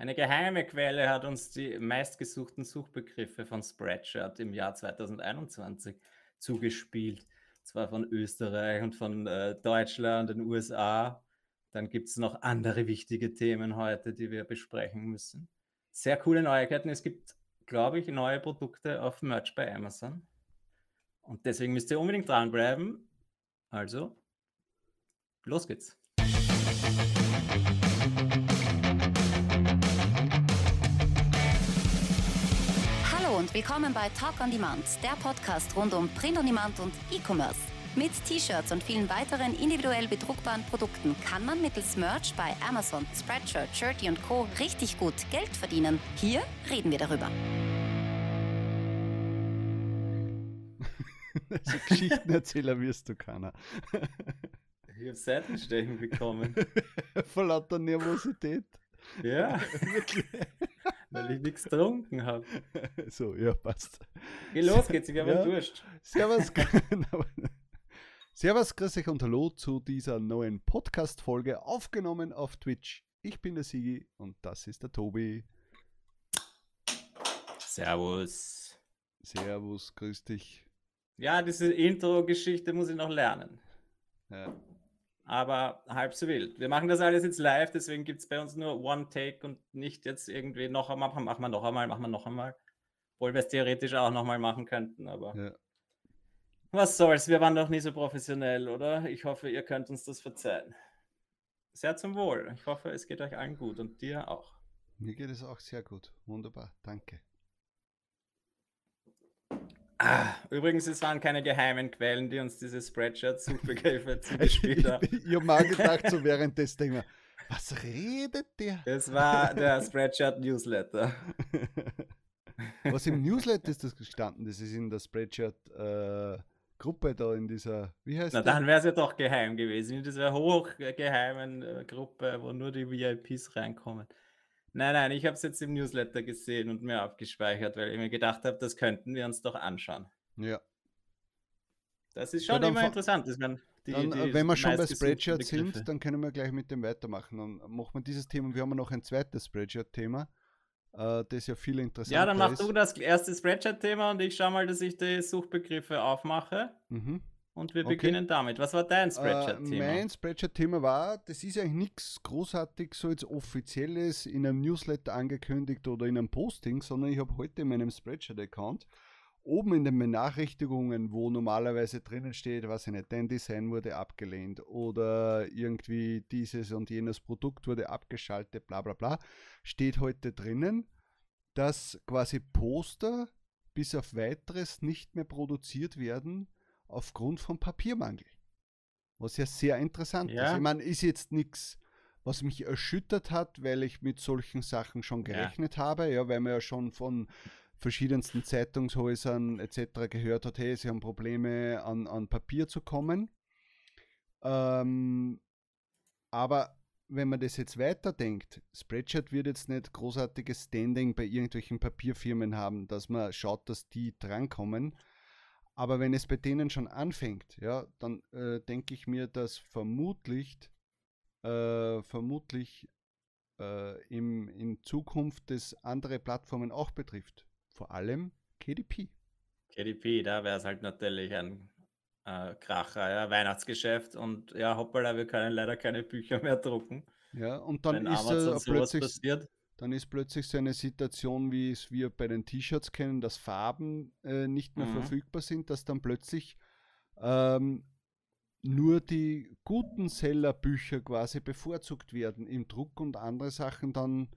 Eine geheime Quelle hat uns die meistgesuchten Suchbegriffe von Spreadshirt im Jahr 2021 zugespielt. Zwar von Österreich und von äh, Deutschland, den USA. Dann gibt es noch andere wichtige Themen heute, die wir besprechen müssen. Sehr coole Neuigkeiten. Es gibt, glaube ich, neue Produkte auf Merch bei Amazon. Und deswegen müsst ihr unbedingt dranbleiben. Also, los geht's. Willkommen bei Talk on Demand, der Podcast rund um Print on Demand und E-Commerce. Mit T-Shirts und vielen weiteren individuell bedruckbaren Produkten kann man mittels Merch bei Amazon, Spreadshirt, Shirty und Co. richtig gut Geld verdienen. Hier reden wir darüber. Also Geschichtenerzähler wirst du keiner. Ich habe Seitenstechen bekommen. Vor lauter Nervosität. Ja, weil ich nichts getrunken habe. So, ja, passt. Geh los geht's, ich habe Ja. Durst. Servus, Servus, grüß euch und hallo zu dieser neuen Podcast-Folge, aufgenommen auf Twitch. Ich bin der Sigi und das ist der Tobi. Servus. Servus, grüß dich. Ja, diese Intro-Geschichte muss ich noch lernen. Ja, Aber halb so wild. Wir machen das alles jetzt live, deswegen gibt es bei uns nur One Take und nicht jetzt irgendwie noch einmal, machen wir noch einmal, machen wir noch einmal. Obwohl wir es theoretisch auch noch mal machen könnten, aber ja. was soll's, wir waren doch nie so professionell, oder? Ich hoffe, ihr könnt uns das verzeihen. Sehr zum Wohl. Ich hoffe, es geht euch allen gut und dir auch. Mir geht es auch sehr gut. Wunderbar, danke. Ah, übrigens, es waren keine geheimen Quellen, die uns diese Spreadshirt-Suchbegriffe zugespielt haben. ich ich habe mal gedacht, so während des Thema, was redet der? Es war der Spreadshirt-Newsletter. Was im Newsletter ist das gestanden? Das ist in der Spreadshirt-Gruppe da in dieser, wie heißt Na, das? dann wäre es ja doch geheim gewesen, in dieser hochgeheimen äh, Gruppe, wo nur die VIPs reinkommen. Nein, nein, ich habe es jetzt im Newsletter gesehen und mir abgespeichert, weil ich mir gedacht habe, das könnten wir uns doch anschauen. Ja. Das ist Ja, schon dann immer interessant. Dass man die, Dann, die äh, wenn wir schon bei Spreadshirt sind, dann können wir gleich mit dem weitermachen. Dann machen wir dieses Thema. Wir haben noch ein zweites Spreadshirt-Thema, äh, das ja viel interessanter Ja, dann mach ist. du das erste Spreadshirt-Thema und ich schau mal, dass ich die Suchbegriffe aufmache Mhm. Und wir Okay. beginnen damit. Was war dein Äh, Spreadshirt-Thema? mein Spreadshirt-Thema war, das ist eigentlich nichts großartig so jetzt offizielles in einem Newsletter angekündigt oder in einem Posting, sondern ich habe heute in meinem Spreadshirt-Account oben in den Benachrichtigungen, wo normalerweise drinnen steht, was ich nicht, dein Design wurde abgelehnt oder irgendwie dieses und jenes Produkt wurde abgeschaltet, bla bla bla, steht heute drinnen, dass quasi Poster bis auf weiteres nicht mehr produziert werden aufgrund von Papiermangel. Was ja sehr interessant Ja. ist. Ich meine, ist jetzt nichts, was mich erschüttert hat, weil ich mit solchen Sachen schon Ja. gerechnet habe, ja, weil man ja schon von verschiedensten Zeitungshäusern etc. gehört hat, hey, sie haben Probleme an, an Papier zu kommen. Ähm, aber wenn man das jetzt weiterdenkt, Spreadshirt wird jetzt nicht großartiges Standing bei irgendwelchen Papierfirmen haben, dass man schaut, dass die drankommen. Aber wenn es bei denen schon anfängt, ja, dann äh, denke ich mir, dass vermutlich, äh, vermutlich äh, im, in Zukunft das andere Plattformen auch betrifft. Vor allem KDP. KDP, da wäre es halt natürlich ein äh, Kracher, ja, Weihnachtsgeschäft und ja, hoppala, wir können leider keine Bücher mehr drucken. Ja, und dann wenn ist Amazon äh, sowas plötzlich passiert. Dann ist plötzlich so eine Situation, wie es wir bei den T-Shirts kennen, dass Farben äh, nicht mehr Mhm. verfügbar sind, dass dann plötzlich ähm, nur die guten Sellerbücher quasi bevorzugt werden im Druck und andere Sachen dann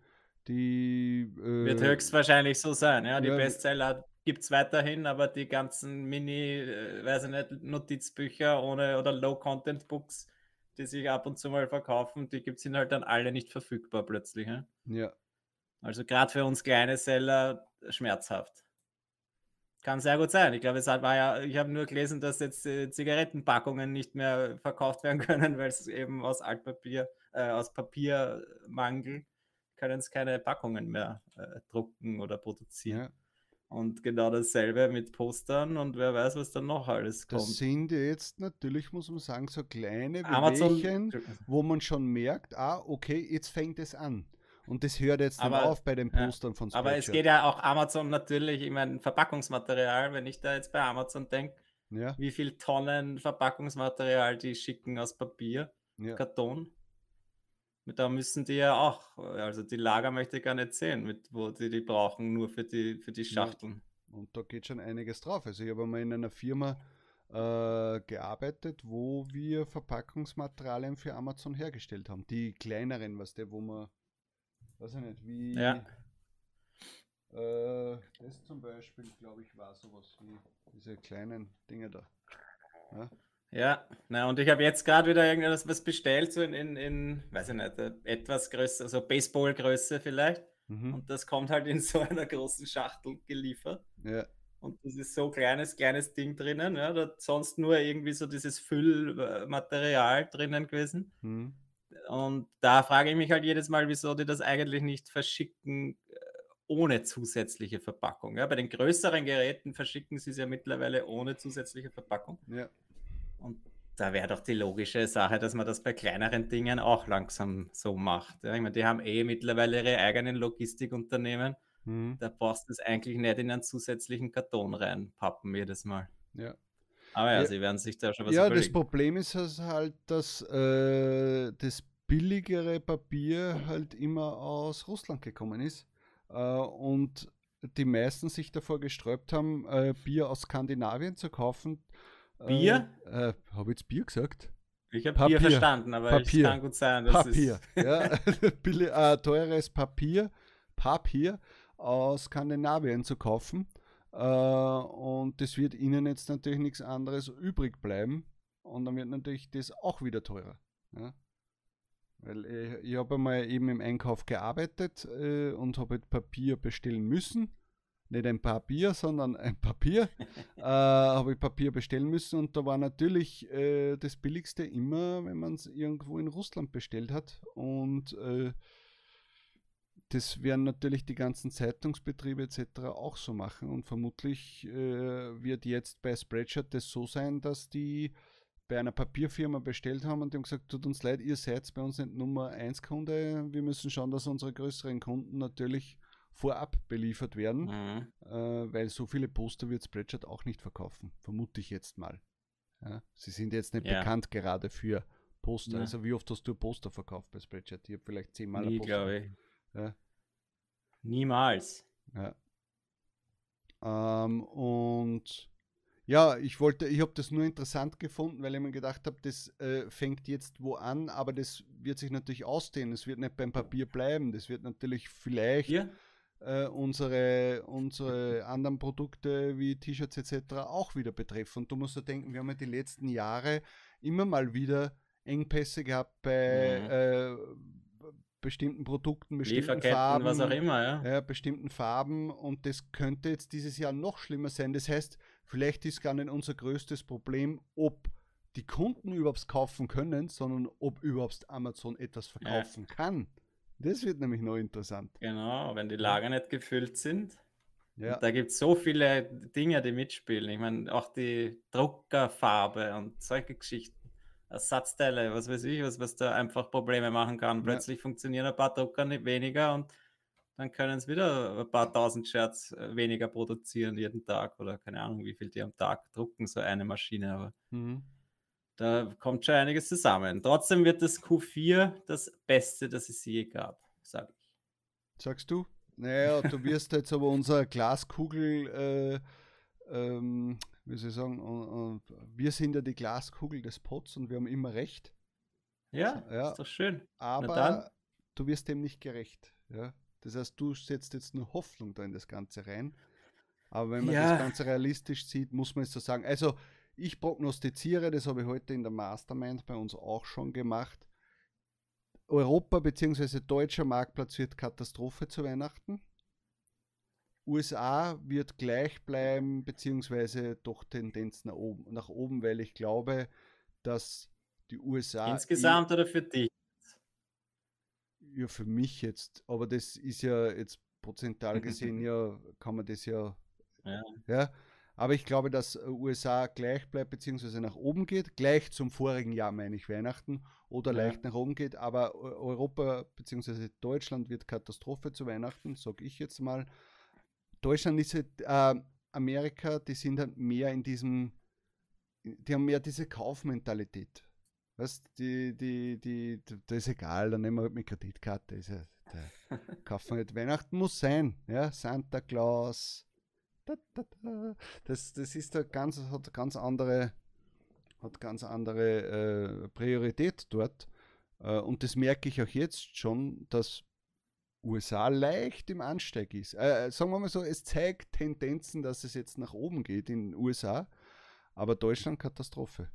die äh, Wird höchstwahrscheinlich so sein, ja. Die ja, Bestseller gibt es weiterhin, aber die ganzen Mini, äh, weiß ich nicht, Notizbücher ohne oder Low-Content-Books, die sich ab und zu mal verkaufen, die gibt sind halt dann alle nicht verfügbar plötzlich. Ja? ja, Also gerade für uns kleine Seller schmerzhaft. Kann sehr gut sein. Ich glaube, es hat- war ja, ich habe nur gelesen, dass jetzt äh, Zigarettenpackungen nicht mehr verkauft werden können, weil es eben aus Altpapier, äh, aus Papiermangel können es keine Packungen mehr äh, drucken oder produzieren. ja. Und genau dasselbe mit Postern und wer weiß, was dann noch alles Das kommt. sind ja jetzt natürlich, muss man sagen, so kleine Wehwehchen, wo man schon merkt, ah, okay, jetzt fängt es an. Und das hört jetzt Aber- auf bei den ja. Postern von Aber es Spreadshirt. geht ja auch Amazon natürlich, ich meine, Verpackungsmaterial, wenn ich da jetzt bei Amazon denke, Ja, wie viel Tonnen Verpackungsmaterial die schicken aus Papier, ja. Karton. Da müssen die ja auch, also die Lager möchte ich gar nicht sehen, mit, wo die die brauchen, nur für die, für die Ja. Schachteln. Und da geht schon einiges drauf. Also ich habe mal in einer Firma äh, gearbeitet, wo wir Verpackungsmaterialien für Amazon hergestellt haben. Die kleineren, was der, wo man, weiß ich nicht, wie Ja. äh, das zum Beispiel, glaube ich, war sowas wie diese kleinen Dinge da. Ja, Ja, na und ich habe jetzt gerade wieder irgendwas was bestellt, so in, in, in, weiß ich nicht, etwas größer, so Baseballgröße vielleicht. mhm. Und das kommt halt in so einer großen Schachtel geliefert. ja, Und das ist so kleines, kleines Ding drinnen. Ja, da sonst nur irgendwie so dieses Füllmaterial drinnen gewesen. mhm. Und da frage ich mich halt jedes Mal, wieso die das eigentlich nicht verschicken äh, ohne zusätzliche Verpackung. Ja, bei den größeren Geräten verschicken sie es ja mittlerweile ohne zusätzliche Verpackung. ja. Und da wäre doch die logische Sache, dass man das bei kleineren Dingen auch langsam so macht. Ja, ich meine, die haben eh mittlerweile ihre eigenen Logistikunternehmen. Mhm. Da brauchst du es eigentlich nicht in einen zusätzlichen Karton reinpappen jedes Mal. ja. Aber ja, Ja. sie werden sich da schon was Ja, das überlegen. Problem ist halt, dass äh, das billigere Papier halt immer aus Russland gekommen ist äh, und die meisten sich davor gesträubt haben, äh, Bier aus Skandinavien zu kaufen. Bier? Äh, äh, Habe ich jetzt Bier gesagt? Ich habe. Bier verstanden, aber Papier. es kann gut sein, dass Papier. es ja, äh, teures Papier, Papier aus Skandinavien zu kaufen. Äh, und das wird ihnen jetzt natürlich nichts anderes übrig bleiben. Und dann wird natürlich das auch wieder teurer. Ja? Weil ich, ich habe einmal eben im Einkauf gearbeitet äh, und habe halt Papier bestellen müssen. Nicht ein Papier, sondern ein Papier. äh, habe ich Papier bestellen müssen und da war natürlich äh, das Billigste immer, wenn man es irgendwo in Russland bestellt hat. Und äh, das werden natürlich die ganzen Zeitungsbetriebe etc. auch so machen. Und vermutlich äh, wird jetzt bei Spreadshirt das so sein, dass die bei einer Papierfirma bestellt haben und die haben gesagt, tut uns leid, ihr seid bei uns nicht Nummer 1 Kunde. Wir müssen schauen, dass unsere größeren Kunden natürlich vorab beliefert werden, Mhm. äh, weil so viele Poster wird Spreadshirt auch nicht verkaufen. Vermute ich jetzt mal. Ja, sie sind jetzt nicht Ja. bekannt gerade für Poster. Ja. Also wie oft hast du Poster verkauft bei Spreadshirt? Ich habe vielleicht zehnmal Nie, glaube ich. Ja. Niemals. Ja. Ähm, und ja, ich wollte, ich habe das nur interessant gefunden, weil ich mir gedacht habe, das äh, fängt jetzt wo an, aber das wird sich natürlich ausdehnen. Es wird nicht beim Papier bleiben. Das wird natürlich vielleicht Hier? äh, unsere, unsere anderen Produkte wie T-Shirts etc. auch wieder betreffen. Und du musst ja denken, wir haben ja die letzten Jahre immer mal wieder Engpässe gehabt bei Mhm. äh, bestimmten Produkten, bestimmten Farben was auch immer, ja. ja, bestimmten Farben und das könnte jetzt dieses Jahr noch schlimmer sein. Das heißt, vielleicht ist gar nicht unser größtes Problem, ob die Kunden überhaupt kaufen können, sondern ob überhaupt Amazon etwas verkaufen kann. Das wird nämlich noch interessant. Genau, wenn die Lager nicht gefüllt sind. Ja, Da gibt es so viele Dinge, die mitspielen. Ich meine, auch die Druckerfarbe und solche Geschichten. Ersatzteile, was weiß ich, was, was da einfach Probleme machen kann. Ja. Plötzlich funktionieren ein paar Drucker nicht weniger und dann können es wieder ein paar tausend Shirts äh, weniger produzieren jeden Tag oder keine Ahnung, wie viel die am Tag drucken, so eine Maschine. Aber mhm. da kommt schon einiges zusammen. Trotzdem wird das Q4 das Beste, das es je gab, sage ich. sagst du? Naja, du wirst jetzt aber unsere Glaskugel, äh, ähm, wie soll ich sagen, und, und wir sind ja die Glaskugel des Pots und wir haben immer recht. Ja, Ja. ist doch schön. aber dann. du wirst dem nicht gerecht. Ja? Das heißt, du setzt jetzt nur Hoffnung da in das Ganze rein. Aber wenn man Ja. das Ganze realistisch sieht, muss man es so sagen. Also, ich prognostiziere, das habe ich heute in der Mastermind bei uns auch schon gemacht. Europa bzw. deutscher Marktplatz wird Katastrophe zu Weihnachten. USA wird gleich bleiben, beziehungsweise doch Tendenz nach oben, nach oben, weil ich glaube, dass die USA Insgesamt oder für dich? ja, für mich jetzt, aber das ist ja jetzt prozentual gesehen, ja, kann man das ja, Ja. ja, Aber ich glaube, dass USA gleich bleibt, beziehungsweise nach oben geht. Gleich zum vorigen Jahr, meine ich, Weihnachten. Oder ja. leicht nach oben geht. Aber Europa, beziehungsweise Deutschland wird Katastrophe zu Weihnachten, sage ich jetzt mal. Deutschland ist halt, äh, Amerika, die sind halt mehr in diesem, die haben mehr diese Kaufmentalität. Weißt die, die, die, das ist egal, dann nehmen wir halt mit Kreditkarte. Ist ja, der, kaufen halt Weihnachten muss sein, ja, Santa Claus. Da, da, da. Das, das ist da ganz, hat ganz andere, hat ganz andere äh, Priorität dort. Äh, und das merke ich auch jetzt schon, dass USA leicht im Ansteig ist. Äh, sagen wir mal so, es zeigt Tendenzen, dass es jetzt nach oben geht in den USA, aber Deutschland Katastrophe.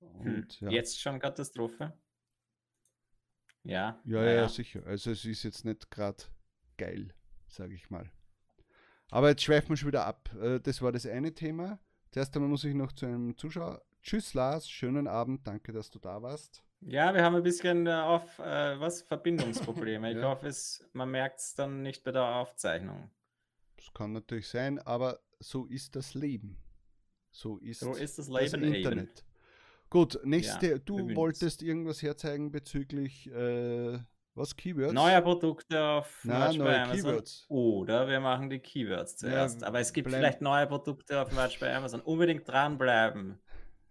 Hm. Und, ja. Jetzt schon Katastrophe? Ja. Ja, ja, ja, sicher. Also es ist jetzt nicht gerade geil, sage ich mal. Aber jetzt schweifen wir schon wieder ab. Äh, das war das eine Thema. Zuerst einmal muss ich noch zu einem Zuschauer. Tschüss Lars, schönen Abend, danke, dass du da warst. Ja, wir haben ein bisschen äh, auf äh, was Verbindungsprobleme. Ich ja. hoffe, es, man merkt es dann nicht bei der Aufzeichnung. Das kann natürlich sein, aber so ist das Leben. So ist, so ist das Leben das Internet. Eben. Gut, nächste, ja, du wolltest irgendwas herzeigen bezüglich äh, was Keywords? Neue Produkte auf Merch neue bei Amazon. Keywords. Oder wir machen die Keywords zuerst. Ja, Aber es gibt vielleicht neue Produkte auf Merch bei Amazon. Unbedingt dranbleiben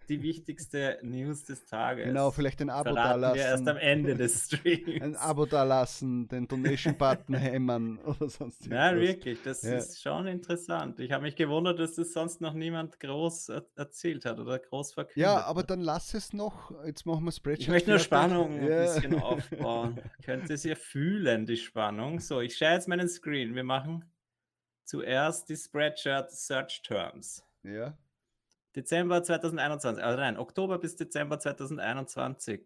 die wichtigste News des Tages. Genau, vielleicht ein Abo da lassen. Wir erst am Ende des Streams. Ein Abo da lassen, den Donation-Button hämmern oder sonst irgendwas. Nein, wirklich, das ja. ist schon interessant. Ich habe mich gewundert, dass das sonst noch niemand groß erzählt hat oder groß verkündet Ja, aber dann lass es noch. Jetzt machen wir Spreadsheet. Ich möchte nur Spannung ja. ein bisschen aufbauen. Könnt ihr fühlen, die Spannung. So, ich schaue jetzt meinen Screen. Wir machen zuerst die Spreadshirt Search Terms. Ja. Dezember 2021, also nein, Oktober bis Dezember 2021.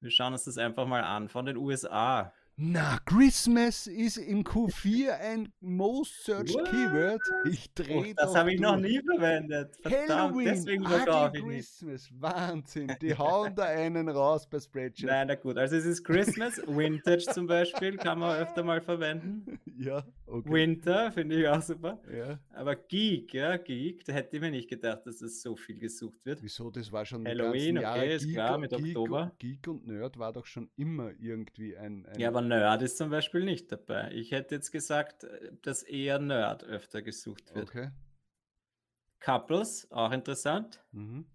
Wir schauen uns das einfach mal an von den USA. Na, Christmas ist im Q4 ein Most Searched What? Keyword. Ich drehe oh, Das habe ich noch nie verwendet. Verdammt, Halloween, deswegen Ugly Christmas. Nicht. Wahnsinn. Die hauen da einen raus bei Spreadsheet. Nein, na gut. Also es ist Christmas, Vintage zum Beispiel, kann man öfter mal verwenden. Ja, okay. Winter finde ich auch super. Ja. Aber Geek, ja, Geek, da hätte ich mir nicht gedacht, dass es so viel gesucht wird. Wieso? Das war schon Halloween, okay, ist Geek klar, mit Geek, Oktober. Geek und Nerd war doch schon immer irgendwie ein, ein ja, aber Nerd ist zum Beispiel nicht dabei. Ich hätte jetzt gesagt, dass eher Nerd öfter gesucht wird. Okay. Couples, auch interessant. Mhm.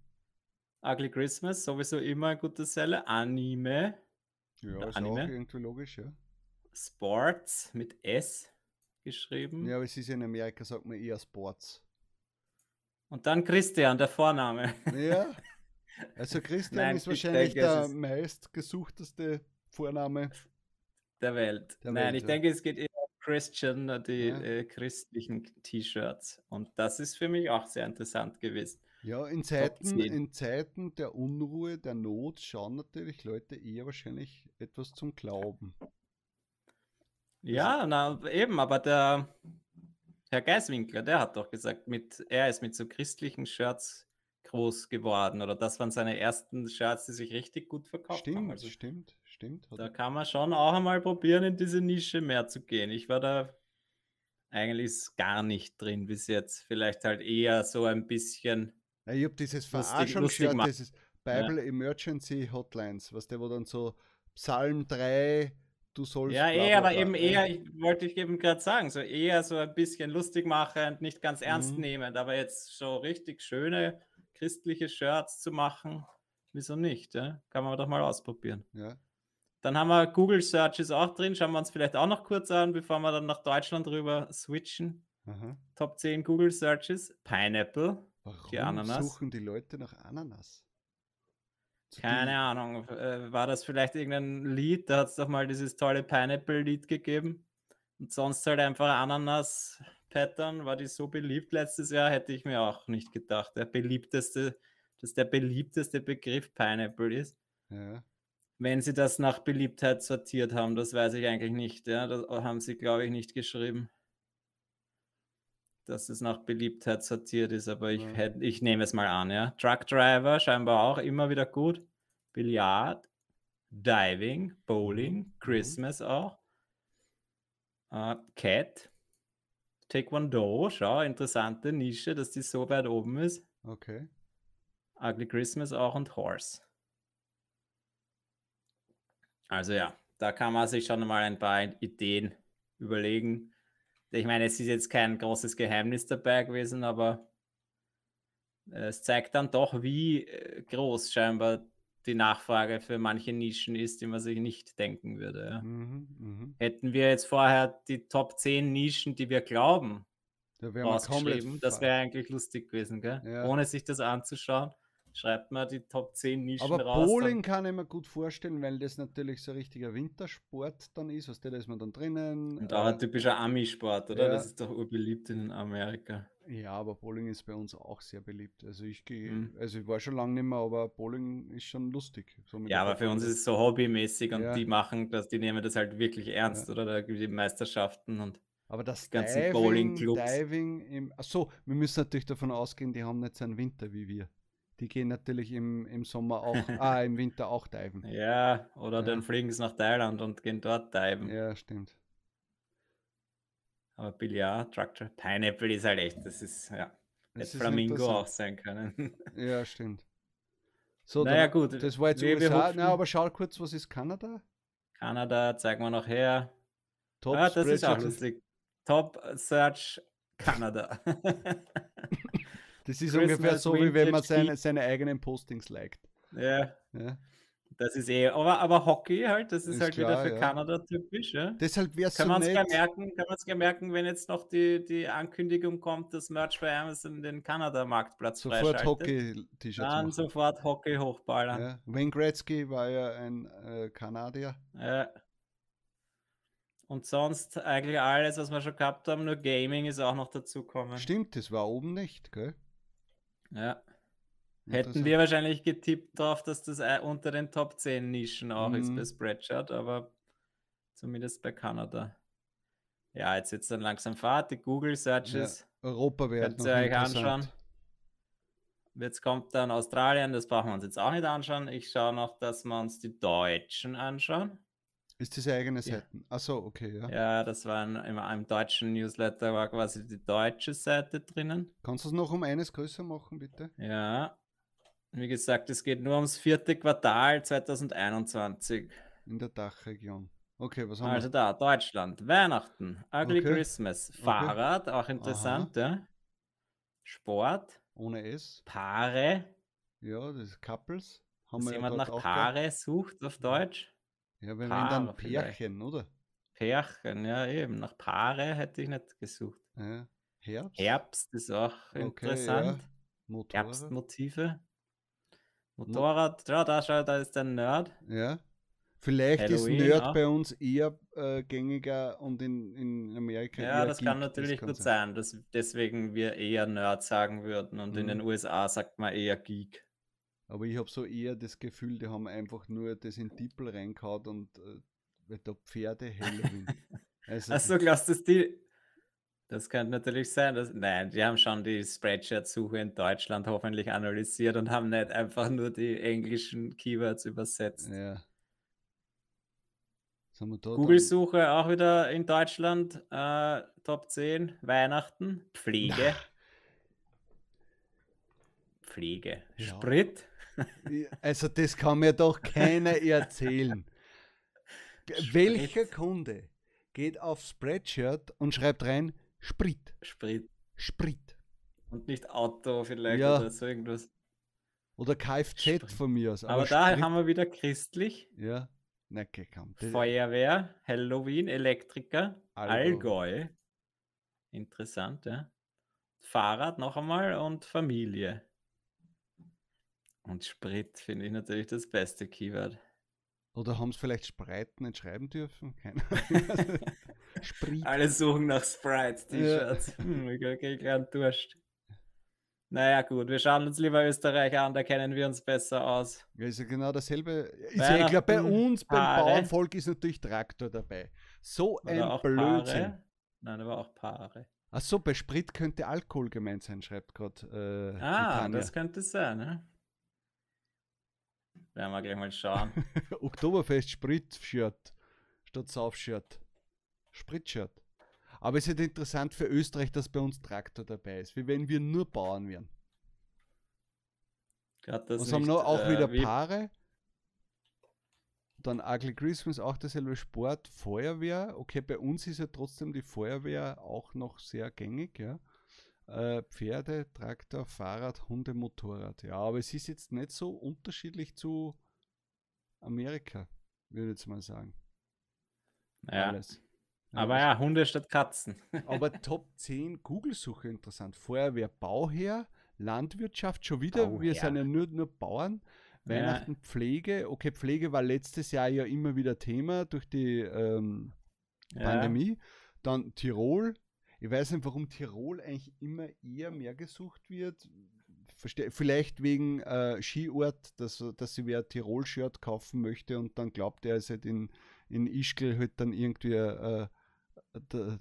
Ugly Christmas, sowieso immer ein guter Seller. Anime. Ja, ist Anime. auch irgendwie logisch, ja. Sports mit S geschrieben. Ja, aber es ist in Amerika, sagt man eher Sports. Und dann Christian, der Vorname. Ja. Also Christian Nein, ist wahrscheinlich denke, der meistgesuchteste Vorname der Welt. Der Nein, Welt, ich ja. denke, es geht eher um Christian, die ja. äh, christlichen T-Shirts. Und das ist für mich auch sehr interessant gewesen. Ja, in Zeiten, in Zeiten der Unruhe, der Not schauen natürlich Leute eher wahrscheinlich etwas zum Glauben. Ja, na, eben, aber der Herr Geiswinkler, der hat doch gesagt, mit, er ist mit so christlichen Shirts groß geworden oder das waren seine ersten Shirts, die sich richtig gut verkauft stimmt, haben. Also, stimmt, stimmt. Da kann man schon auch einmal probieren, in diese Nische mehr zu gehen. Ich war da eigentlich gar nicht drin bis jetzt. Vielleicht halt eher so ein bisschen. Ja, ich habe dieses Verarschungsshirt, dieses Bible ja. Emergency Hotlines, was der, wo dann so Psalm 3 du sollst. Ja, eher, aber eben eher, ich wollte ich eben gerade sagen, so eher so ein bisschen lustig machend, nicht ganz ernst mhm. nehmend, aber jetzt so richtig schöne christliche Shirts zu machen, wieso nicht? Ja? Kann man doch mal ausprobieren. Ja. Dann haben wir Google Searches auch drin, schauen wir uns vielleicht auch noch kurz an, bevor wir dann nach Deutschland rüber switchen. Aha. Top 10 Google Searches, Pineapple, Warum die Ananas. suchen die Leute nach Ananas? Keine Ahnung. Äh, war das vielleicht irgendein Lied? Da hat es doch mal dieses tolle Pineapple-Lied gegeben. Und sonst halt einfach Ananas-Pattern. War die so beliebt letztes Jahr? Hätte ich mir auch nicht gedacht. Der beliebteste, dass der beliebteste Begriff Pineapple ist. Ja. Wenn sie das nach Beliebtheit sortiert haben, das weiß ich eigentlich nicht. Ja? Das haben sie, glaube ich, nicht geschrieben. Dass es nach Beliebtheit sortiert ist, aber ich, ja. ich nehme es mal an. Ja? Truck Driver scheinbar auch immer wieder gut. Billard, Diving, Bowling, mhm. Christmas auch. Uh, Cat, Taekwondo, schau, interessante Nische, dass die so weit oben ist. Okay. Ugly Christmas auch und Horse. Also ja, da kann man sich schon mal ein paar Ideen überlegen. Ich meine, es ist jetzt kein großes Geheimnis dabei gewesen, aber es zeigt dann doch, wie äh, groß scheinbar die Nachfrage für manche Nischen ist, die man sich nicht denken würde. Ja. Mhm, mhm. Hätten wir jetzt vorher die Top 10 Nischen, die wir glauben, Da komplett. rausgeschrieben, das wäre eigentlich lustig gewesen? Ja. ohne sich das anzuschauen. Schreibt man die Top 10 Nischen Aber raus. Bowling kann ich mir gut vorstellen, weil das natürlich so ein richtiger Wintersport dann ist. Was da ist man dann drinnen. Und auch ein typischer Ami-Sport, oder? ja. Das ist doch urbeliebt in Amerika. Ja, aber Bowling ist bei uns auch sehr beliebt. Also ich gehe, Mhm. also ich war schon lange nicht mehr, aber Bowling ist schon lustig. So Ja, der aber für uns ist es so hobbymäßig und Ja. die machen das, die nehmen das halt wirklich ernst, oder? Da gibt es die Meisterschaften und Aber das ganzen Diving, Bowling-Clubs. Diving im. Achso, wir müssen natürlich davon ausgehen, die haben nicht so einen Winter wie wir. Die gehen natürlich im, im Sommer auch, ah, im Winter auch diven. ja, oder Ja. dann fliegen sie nach Thailand und gehen dort diven. Ja, stimmt. Aber Billard, Tractor, Pineapple ist halt echt, das ist, ja, Das hätte Flamingo auch sein können. Ja, stimmt. So, Naja, dann- gut, Das war jetzt wir- USA. Na, aber schau kurz, was ist Kanada? Kanada, zeigen wir noch her. Top ah, das ist auch lustig. Top Search Kanada. Das ist Christmas, ungefähr so, wie wenn man seine, seine eigenen Postings liked. ja, Ja. das ist eh, aber, aber Hockey halt, das ist, Ist halt klar, wieder für ja. Kanada typisch, ja. Deshalb wäre es so nett. merken, können wir uns gleich merken, wenn jetzt noch die, die Ankündigung kommt, dass Merch bei Amazon den Kanada-Marktplatz Sofort. Hockey-T-Shirts Dann machen. sofort Hockey hochballern. Ja. Wayne Gretzky war ja ein äh, Kanadier. Ja. Und sonst eigentlich alles, was wir schon gehabt haben, nur Gaming ist auch noch dazukommen. Stimmt, das war oben nicht, gell? Ja. Hätten wir wahrscheinlich getippt drauf, dass das äh, unter den Top 10 Nischen auch ist Mhm. bei Spreadshirt, aber zumindest bei Kanada. Ja, jetzt jetzt dann langsam Fahrt, die Google Searches. Europa wäre Könnt ihr euch anschauen. Jetzt kommt dann Australien, das brauchen wir uns jetzt auch nicht anschauen. Ich schaue noch, dass wir uns die Deutschen anschauen. Ist diese eigene Ja. Seiten? Achso, okay, ja. Ja, das war in, im, im deutschen Newsletter, war quasi die deutsche Seite drinnen. Kannst du es noch um eines größer machen, bitte? Ja, wie gesagt, es geht nur ums vierte Quartal 2021. In der Dachregion. Okay, was haben Also wir? da, Deutschland, Weihnachten, Ugly Okay. Christmas, Fahrrad, auch interessant, ja. Sport, Ohne S. Paare, Ja, das ist Couples. Haben dass ja jemand nach Paare sucht auf Deutsch. Ja, wenn wir Paare dann vielleicht. Pärchen, oder? Pärchen, ja eben, nach Paare hätte ich nicht gesucht. Ja. Herbst? Herbst ist auch Okay, interessant. ja. Motorrad. Herbstmotive. Motorrad, ja, da schau, da ist der Nerd. Ja. Vielleicht Halloween ist Nerd auch. bei uns eher äh, gängiger und in, in Amerika Ja, das kann natürlich kann gut sein, dass deswegen wir eher Nerd sagen würden und in Mhm. den USA sagt man eher Geek. Aber ich habe so eher das Gefühl, die haben einfach nur das in Tippel reingehauen und äh, da Pferde Halloween. also, Achso, glaubst du, die. Das könnte natürlich sein, dass. Nein, die haben schon die Spreadshirt-Suche in Deutschland hoffentlich analysiert und haben nicht einfach nur die englischen Keywords übersetzt. Ja. Google-Suche auch wieder in Deutschland. Äh, Top 10. Weihnachten. Pflege. Pflege. Ja. Sprit. Also das kann mir doch keiner erzählen. Welcher. Kunde geht auf Spreadshirt und schreibt rein Sprit, Sprit. Sprit Und nicht Auto vielleicht Ja. oder so irgendwas. oder Kfz Sprit. von mir aus. Aber, da Sprit, haben wir wieder christlich. ja, na okay, komm. Feuerwehr, Halloween, Elektriker, Allgäu. Allgäu. Interessant, ja. Fahrrad noch einmal und Familie. Und Sprit finde ich natürlich das beste Keyword. Oder haben es vielleicht Spreiten nicht schreiben dürfen? Keine Ahnung. Sprit. Alle suchen nach Sprite-T-Shirts. Hm, ich kriege Durst. Naja, gut, wir schauen uns lieber Österreich an, da kennen wir uns besser aus. Ja, ist ja genau dasselbe. Ist ja, ich glaube, bei Weihnachten, uns beim Paare. Bauernvolk ist natürlich Traktor dabei. So ein Oder Blödsinn. Paare. Nein, aber auch Paare. Achso, bei Sprit könnte Alkohol gemeint sein, schreibt gerade äh, Ah, die Tanja. das könnte sein, ne? Werden wir gleich mal schauen. Oktoberfest Sprit-Shirt statt Sauf-Shirt. Sprit-Shirt. Aber es ist halt interessant für Österreich, dass bei uns Traktor dabei ist, wie wenn wir nur Bauern wären. Was haben noch auch äh, wieder Paare? Dann Ugly Christmas, auch derselbe Sport, Feuerwehr. Okay, bei uns ist ja trotzdem die Feuerwehr auch noch sehr gängig, ja. Äh, Pferde, Traktor, Fahrrad, Hunde, Motorrad. Ja, aber es ist jetzt nicht so unterschiedlich zu Amerika, würde ich jetzt mal sagen. Ja. Alles. Aber ja, Hunde statt Katzen. aber Top 10 Google-Suche interessant. Feuerwehr, Bauherr, Landwirtschaft, schon wieder, Bauherr. wir sind ja nur, nur Bauern. Weihnachten, ja. Pflege. Okay, Pflege war letztes Jahr ja immer wieder Thema durch die ähm, ja. Pandemie. Dann Tirol. Ich weiß nicht, warum Tirol eigentlich immer eher mehr gesucht wird. Verste Vielleicht wegen äh, Skiort, dass, dass sie wer Tirol-Shirt kaufen möchte und dann glaubt er, es halt in, in Ischgl halt dann irgendwie äh, da,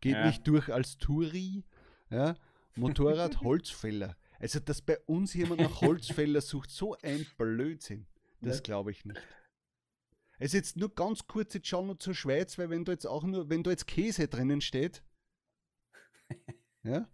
geht ja. nicht durch als Touri. Ja? Motorrad Holzfäller. Also, dass bei uns jemand nach Holzfäller sucht, so ein Blödsinn. Das glaube ich nicht. Also jetzt nur ganz kurz, jetzt schauen wir zur Schweiz, weil wenn da jetzt auch nur, wenn da jetzt Käse drinnen steht, ja,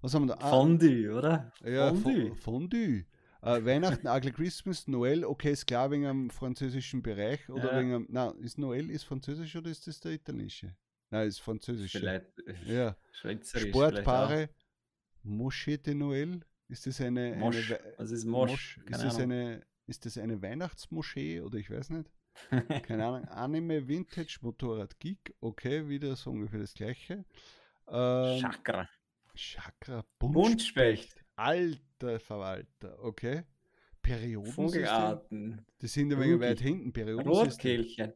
was haben wir da? Ah, Fondue, oder? Ja, Fondue. Fondue. Äh, Weihnachten, Ugly Christmas, Noel, okay, ist klar wegen am französischen Bereich oder ja. wegen am, na, ist Noel ist französisch oder ist das der italienische? Nein, ist französisch. Vielleicht. Ja. Sportpaare, Moschee de Noel, ist das eine, Mosch. eine Was ist Mosch? Mosch. Ist, das eine, ist das eine Weihnachtsmoschee oder ich weiß nicht? Keine Ahnung. Anime, Vintage, Motorrad, Geek. Okay, wieder so ungefähr das gleiche. Ähm, Chakra. Chakra, Buntspecht. Alter Verwalter, okay. Periodensystem. Vogelarten. Die sind ein wenig weit hinten. Periodensystem. Rotkehlchen.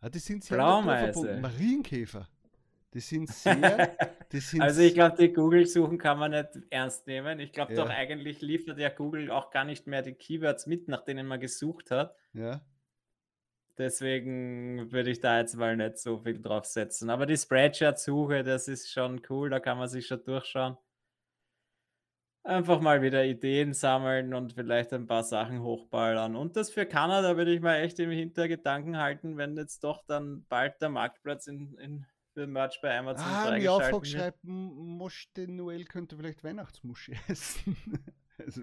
Ah, die sind sehr Blaumeise. Marienkäfer. Die sind sehr. Die sind also ich glaube, die Google-Suchen kann man nicht ernst nehmen. Ich glaube ja. doch, eigentlich liefert ja Google auch gar nicht mehr die Keywords mit, nach denen man gesucht hat. Ja. Deswegen würde ich da jetzt mal nicht so viel drauf setzen. Aber die Spreadshirt-Suche, das ist schon cool, da kann man sich schon durchschauen. Einfach mal wieder Ideen sammeln und vielleicht ein paar Sachen hochballern. Und das für Kanada würde ich mal echt im Hintergedanken halten, wenn jetzt doch dann bald der Marktplatz in, in für Merch bei Amazon ah, freigeschalten wird. aufschreiben, Mosch Noel könnte vielleicht Weihnachtsmuschi essen. also,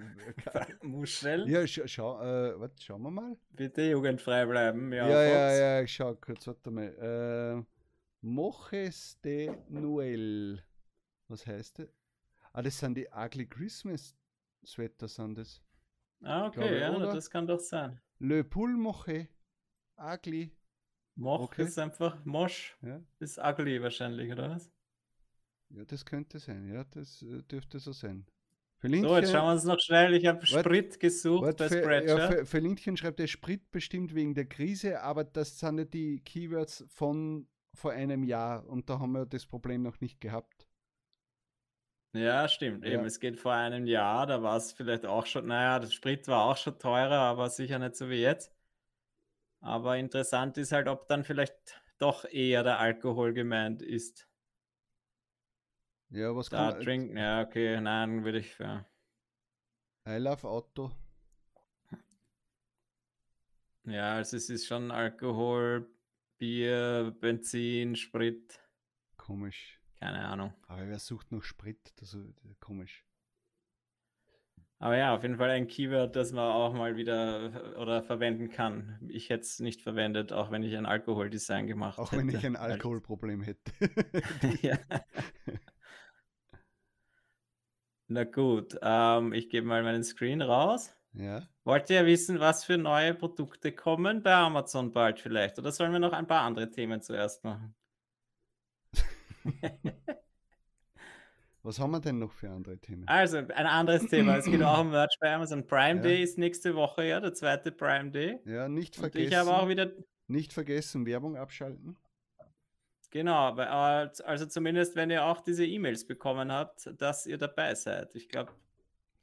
Muschel? Ja, scha schau, äh, warte, schauen wir mal. Bitte jugendfrei bleiben. Ja, ja, ja, ja, ich schau kurz, warte mal. Äh, Moches de Noel. Was heißt das? Ah, das sind die Ugly Christmas Sweater, sind das. Ah, okay, ich, ja, oder? das kann doch sein. Le Poule Moche. Ugly. Moch okay. ist einfach Mosch. Ja. Ist ugly wahrscheinlich, oder was? Ja, das könnte sein. Ja, das äh, dürfte so sein. Verlinkchen, so, jetzt schauen wir uns noch schnell. Ich habe Sprit gesucht bei Spreadshirt. Ja, Verlinkchen schreibt, der Sprit bestimmt wegen der Krise, aber das sind ja die Keywords von vor einem Jahr und da haben wir das Problem noch nicht gehabt. Ja, stimmt. Ja. Eben, es geht vor einem Jahr, da war es vielleicht auch schon, naja, das Sprit war auch schon teurer, aber sicher nicht so wie jetzt. Aber interessant ist halt, ob dann vielleicht doch eher der Alkohol gemeint ist. Ja, was kann trinken? Ja, okay, nein, würde ich für. I love Auto. Ja, also es ist schon Alkohol, Bier, Benzin, Sprit. Komisch. Keine Ahnung. Aber wer sucht noch Sprit? Das ist komisch. Aber ja, auf jeden Fall ein Keyword, das man auch mal wieder oder verwenden kann. Ich hätte es nicht verwendet, auch wenn ich ein Alkoholdesign gemacht auch hätte. Auch wenn ich ein Alkoholproblem hätte. ja. Na gut, ähm, ich gebe mal meinen Screen raus. Ja. Wollt ihr wissen, was für neue Produkte kommen bei Amazon bald vielleicht? Oder sollen wir noch ein paar andere Themen zuerst machen? Was haben wir denn noch für andere Themen? Also, ein anderes Thema. Es geht auch um Merch bei Amazon. Prime ja. Day ist nächste Woche, ja, der zweite Prime Day. Ja, nicht vergessen. Und ich habe auch wieder. Nicht vergessen, Werbung abschalten. Genau, also zumindest, wenn ihr auch diese E-Mails bekommen habt, dass ihr dabei seid. Ich glaube,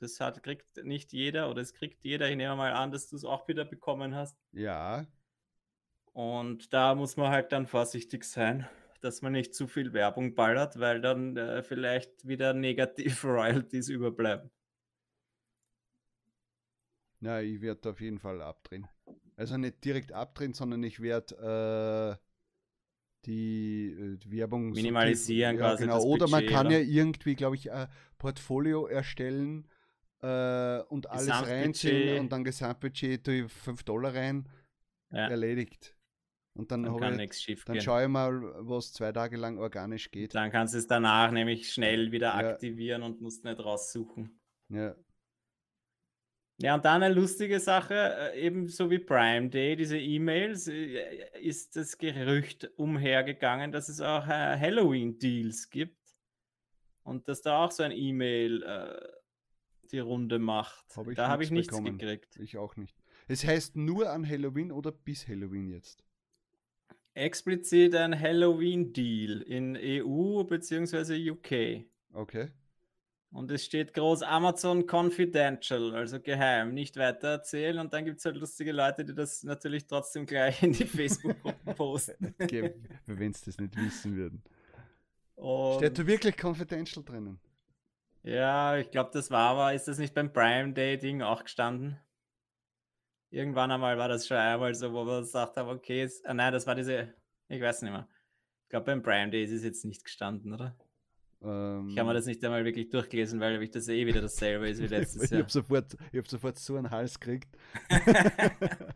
das hat, kriegt nicht jeder oder es kriegt jeder. Ich nehme mal an, dass du es auch wieder bekommen hast. Ja. Und da muss man halt dann vorsichtig sein dass man nicht zu viel Werbung ballert, weil dann äh, vielleicht wieder negativ Royalties überbleiben. Na, ich werde auf jeden Fall abdrehen. Also nicht direkt abdrehen, sondern ich werde die äh, Werbung so Minimalisieren tief- ja, quasi genau. Oder man kann oder? ja irgendwie, glaube ich, ein Portfolio erstellen äh, und alles reinziehen und dann Gesamtbudget tue ich 5 Dollar rein, Ja, erledigt. Und dann, dann ich, dann gehen. schaue ich mal, was zwei Tage lang organisch geht. Dann kannst du es danach nämlich schnell wieder Ja. aktivieren und musst nicht raussuchen. Ja. Ja, und dann eine lustige Sache, äh, ebenso wie Prime Day, diese E-Mails, äh, ist das Gerücht umhergegangen, dass es auch äh, Halloween-Deals gibt und dass da auch so ein E-Mail äh, die Runde macht. Hab da habe ich nichts nichts bekommen. gekriegt. Ich auch nicht. Es heißt nur an Halloween oder bis Halloween jetzt. Explizit ein Halloween-Deal in EU bzw. UK. Okay. Und es steht groß Amazon Confidential, also geheim, nicht weiter erzählen. Und dann gibt es halt lustige Leute, die das natürlich trotzdem gleich in die Facebook-Gruppen posten. Okay, Wenn sie das nicht wissen würden. Und Steht da wirklich confidential drinnen? ja, ich glaube, das war aber, ist das nicht beim Prime Day-Ding auch gestanden? Irgendwann einmal war das schon einmal so, wo wir gesagt haben, okay, es, ah, nein, das war diese, ich weiß nicht mehr. Ich glaube, beim Prime Day ist es jetzt nicht gestanden, oder? Ähm, Ich habe mir das nicht einmal wirklich durchgelesen, weil ich das eh wieder dasselbe ist wie letztes ich Jahr. habe sofort, ich hab sofort so einen Hals gekriegt.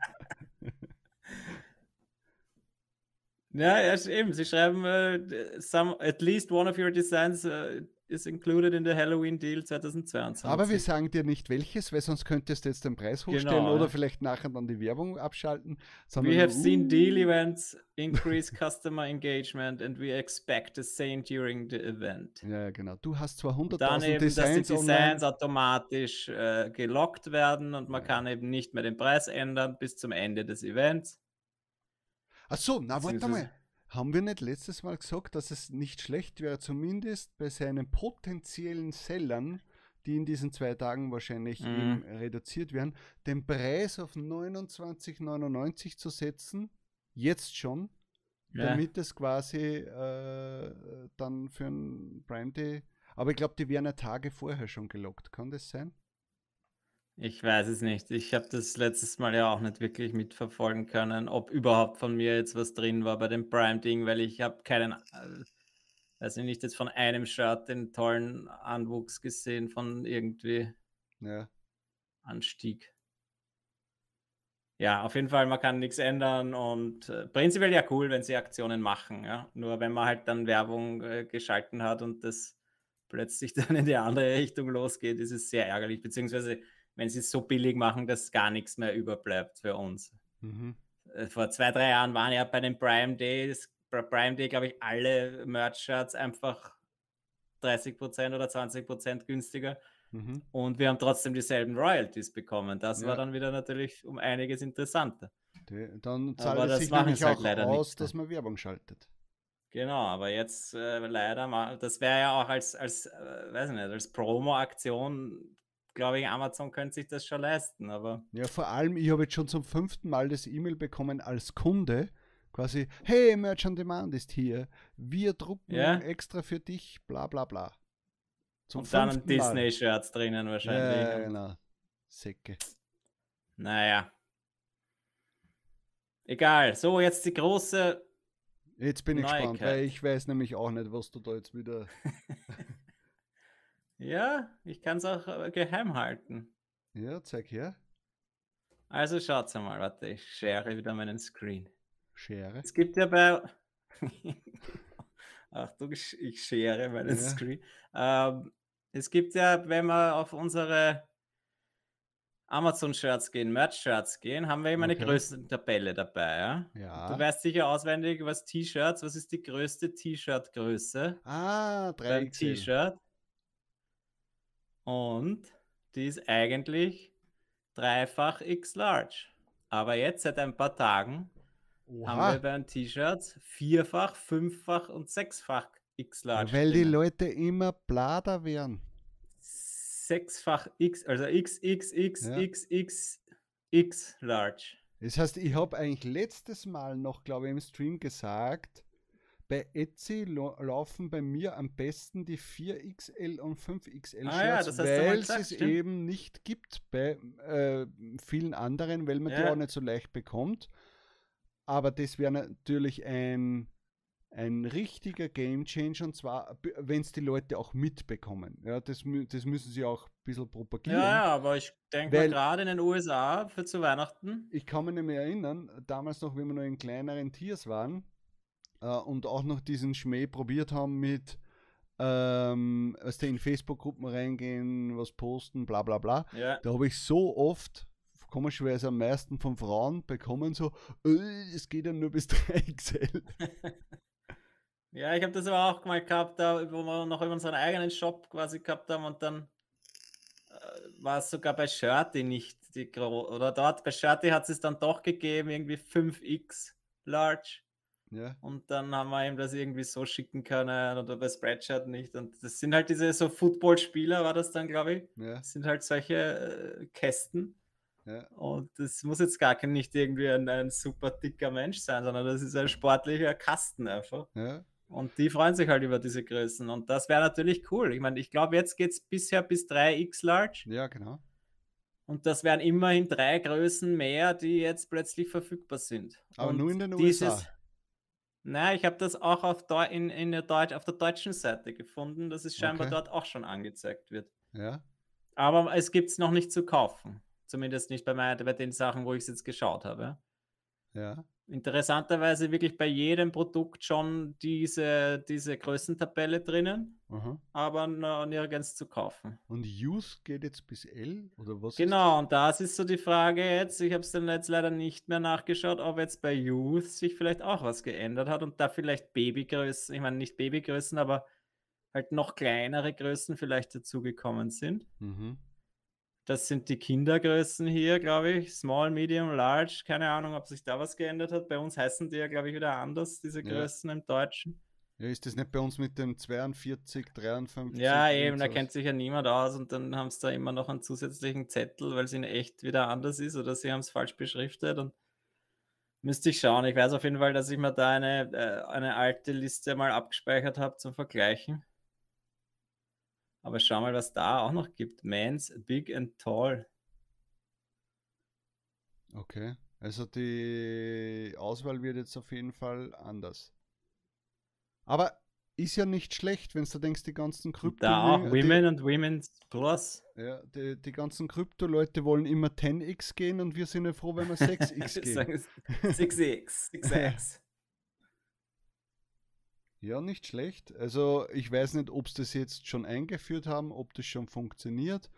Ja, ja, eben. Sie schreiben, äh, some, at least one of your designs äh, is included in the Halloween Deal 2022. Aber wir sagen dir nicht welches, weil sonst könntest du jetzt den Preis hochstellen Genau, oder ja. vielleicht nachher dann die Werbung abschalten. We have nur, seen deal uh, events increase customer engagement and we expect the same during the event. Ja, genau. Du hast zwar Dann 100.000 eben, dass die Designs Designs online. automatisch äh, gelockt werden und man Ja. kann eben nicht mehr den Preis ändern bis zum Ende des Events. Ach so, na warte mal. Haben wir nicht letztes Mal gesagt, dass es nicht schlecht wäre, zumindest bei seinen potenziellen Sellern, die in diesen zwei Tagen wahrscheinlich Mhm. reduziert werden, den Preis auf 29,99 zu setzen, jetzt schon, Ja. damit es quasi äh, dann für ein Prime Day. Aber ich glaube, die werden ja Tage vorher schon gelockt. Kann das sein? Ich weiß es nicht. Ich habe das letztes Mal ja auch nicht wirklich mitverfolgen können, ob überhaupt von mir jetzt was drin war bei dem Prime-Ding, weil ich habe keinen, äh, weiß ich nicht, jetzt von einem Shirt den tollen Anwuchs gesehen von irgendwie Ja. Anstieg. Ja, auf jeden Fall, man kann nichts ändern und äh, prinzipiell ja cool, wenn sie Aktionen machen. Ja? Nur wenn man halt dann Werbung äh, geschalten hat und das plötzlich dann in die andere Richtung losgeht, ist es sehr ärgerlich. Beziehungsweise, wenn sie es so billig machen, dass gar nichts mehr überbleibt für uns. Mhm. Äh, Vor zwei, drei Jahren waren ja bei den Prime Days, Prime Day, glaube ich, alle Merch-Shirts einfach 30% oder 20% günstiger. Mhm. Und wir haben trotzdem dieselben Royalties bekommen. Das Ja. war dann wieder natürlich um einiges interessanter. Dann Aber zahlt es das sich machen nämlich halt auch leider aus, nicht, dass man Werbung schaltet. Genau, aber jetzt äh, leider mal, das wäre ja auch als, als äh, weiß ich nicht, als Promo-Aktion, glaube ich, Amazon könnte sich das schon leisten, aber Ja, vor allem, ich habe jetzt schon zum fünften Mal das E-Mail bekommen als Kunde. Quasi, hey, Merch on Demand ist hier. Wir drucken Ja. extra für dich, bla bla bla. Zum und dann ein. Disney-Shirts drinnen wahrscheinlich. Ja, genau. Säcke. Naja. Egal, so jetzt die große, Jetzt bin ich gespannt, Neuigkeit. weil ich weiß nämlich auch nicht, was du da jetzt wieder. ja, ich kann es auch äh, geheim halten. Ja, zeig her. Also schaut's einmal, warte, ich share wieder meinen Screen. Schere. Es gibt ja bei. Achtung, ich ich schere meinen Ja. Screen. Ähm, es gibt ja, wenn wir auf unsere Amazon-Shirts gehen, Merch-Shirts gehen, haben wir immer Okay. eine Größentabelle dabei. Ja? Ja. Du weißt sicher auswendig, was T-Shirts, was ist die größte T-Shirt-Größe Ah, beim 3 T-Shirt? Und die ist eigentlich dreifach X-Large. Aber jetzt seit ein paar Tagen haben wir Oha. bei den T-Shirts vierfach, fünffach und sexfach X-Large. Weil die drinnen. Leute immer blader werden. Sechsfach X, also XXXXXX Large. Das heißt, ich habe eigentlich letztes Mal noch, glaube ich, im Stream gesagt, bei Etsy laufen bei mir am besten die 4XL und 5XL Ah ja, Shirts, das du mal weil gesagt, es stimmt. eben nicht gibt bei äh, vielen anderen, weil man die Ja. auch nicht so leicht bekommt. Aber das wäre natürlich ein ein richtiger Game Changer und zwar, wenn es die Leute auch mitbekommen. Ja, das, das müssen sie auch ein bisschen propagieren. Ja, ja aber ich denke gerade in den USA für zu Weihnachten. Ich kann mich nicht mehr erinnern, damals noch, wenn wir noch in kleineren Tiers waren äh, und auch noch diesen Schmäh probiert haben mit, ähm, als die in Facebook-Gruppen reingehen, was posten, bla bla bla. Ja. Da habe ich so oft komischerweise am meisten von Frauen bekommen, so, äh, es geht ja nur bis 3XL. Ja, ich habe das aber auch mal gehabt, da, wo wir noch unseren eigenen Shop quasi gehabt haben und dann äh, war es sogar bei Shirty nicht die oder dort bei Shirty hat es dann doch gegeben, irgendwie 5x large. Ja. Und dann haben wir ihm das irgendwie so schicken können oder bei Spreadshirt nicht. Und das sind halt diese so Footballspieler, war das dann, glaube ich. Ja. Das sind halt solche äh, Kästen. Ja. Und das muss jetzt gar kein nicht irgendwie ein, ein, super dicker Mensch sein, sondern das ist ein sportlicher Kasten einfach. Ja. Und die freuen sich halt über diese Größen. Und das wäre natürlich cool. Ich meine, ich glaube, jetzt geht es bisher bis 3x Large. Ja, genau. Und das wären immerhin drei Größen mehr, die jetzt plötzlich verfügbar sind. Aber Und nur in den dieses, USA. Nein, ich habe das auch auf, Deu in, in der Deutsch, auf der deutschen Seite gefunden, dass es scheinbar okay. dort auch schon angezeigt wird. Ja. Aber es gibt es noch nicht zu kaufen. Zumindest nicht bei, mein, bei den Sachen, wo ich es jetzt geschaut habe. Ja interessanterweise wirklich bei jedem Produkt schon diese, diese Größentabelle drinnen, Aha. aber nirgends zu kaufen. Und Youth geht jetzt bis L oder was? Genau, und das ist so die Frage jetzt. Ich habe es dann jetzt leider nicht mehr nachgeschaut, ob jetzt bei Youth sich vielleicht auch was geändert hat und da vielleicht Babygrößen, ich meine nicht Babygrößen, aber halt noch kleinere Größen vielleicht dazugekommen sind. Mhm. Das sind die Kindergrößen hier, glaube ich. Small, Medium, Large. Keine Ahnung, ob sich da was geändert hat. Bei uns heißen die ja, glaube ich, wieder anders, diese Größen ja. im Deutschen. Ja, ist das nicht bei uns mit dem 42, 53? Ja, eben, da kennt sich ja niemand aus und dann haben sie da immer noch einen zusätzlichen Zettel, weil es in echt wieder anders ist oder sie haben es falsch beschriftet und müsste ich schauen. Ich weiß auf jeden Fall, dass ich mir da eine, äh, eine alte Liste mal abgespeichert habe zum Vergleichen. Aber schau mal, was da auch noch gibt. Mans Big and Tall. Okay. Also die Auswahl wird jetzt auf jeden Fall anders. Aber ist ja nicht schlecht, wenn du denkst, die ganzen Krypto. Da auch Women die, und Women's Plus. Ja, die, die ganzen Krypto-Leute wollen immer 10x gehen und wir sind ja froh, wenn wir 6x gehen. 6x, 6x. Ja, nicht schlecht. Also ich weiß nicht, ob sie das jetzt schon eingeführt haben, ob das schon funktioniert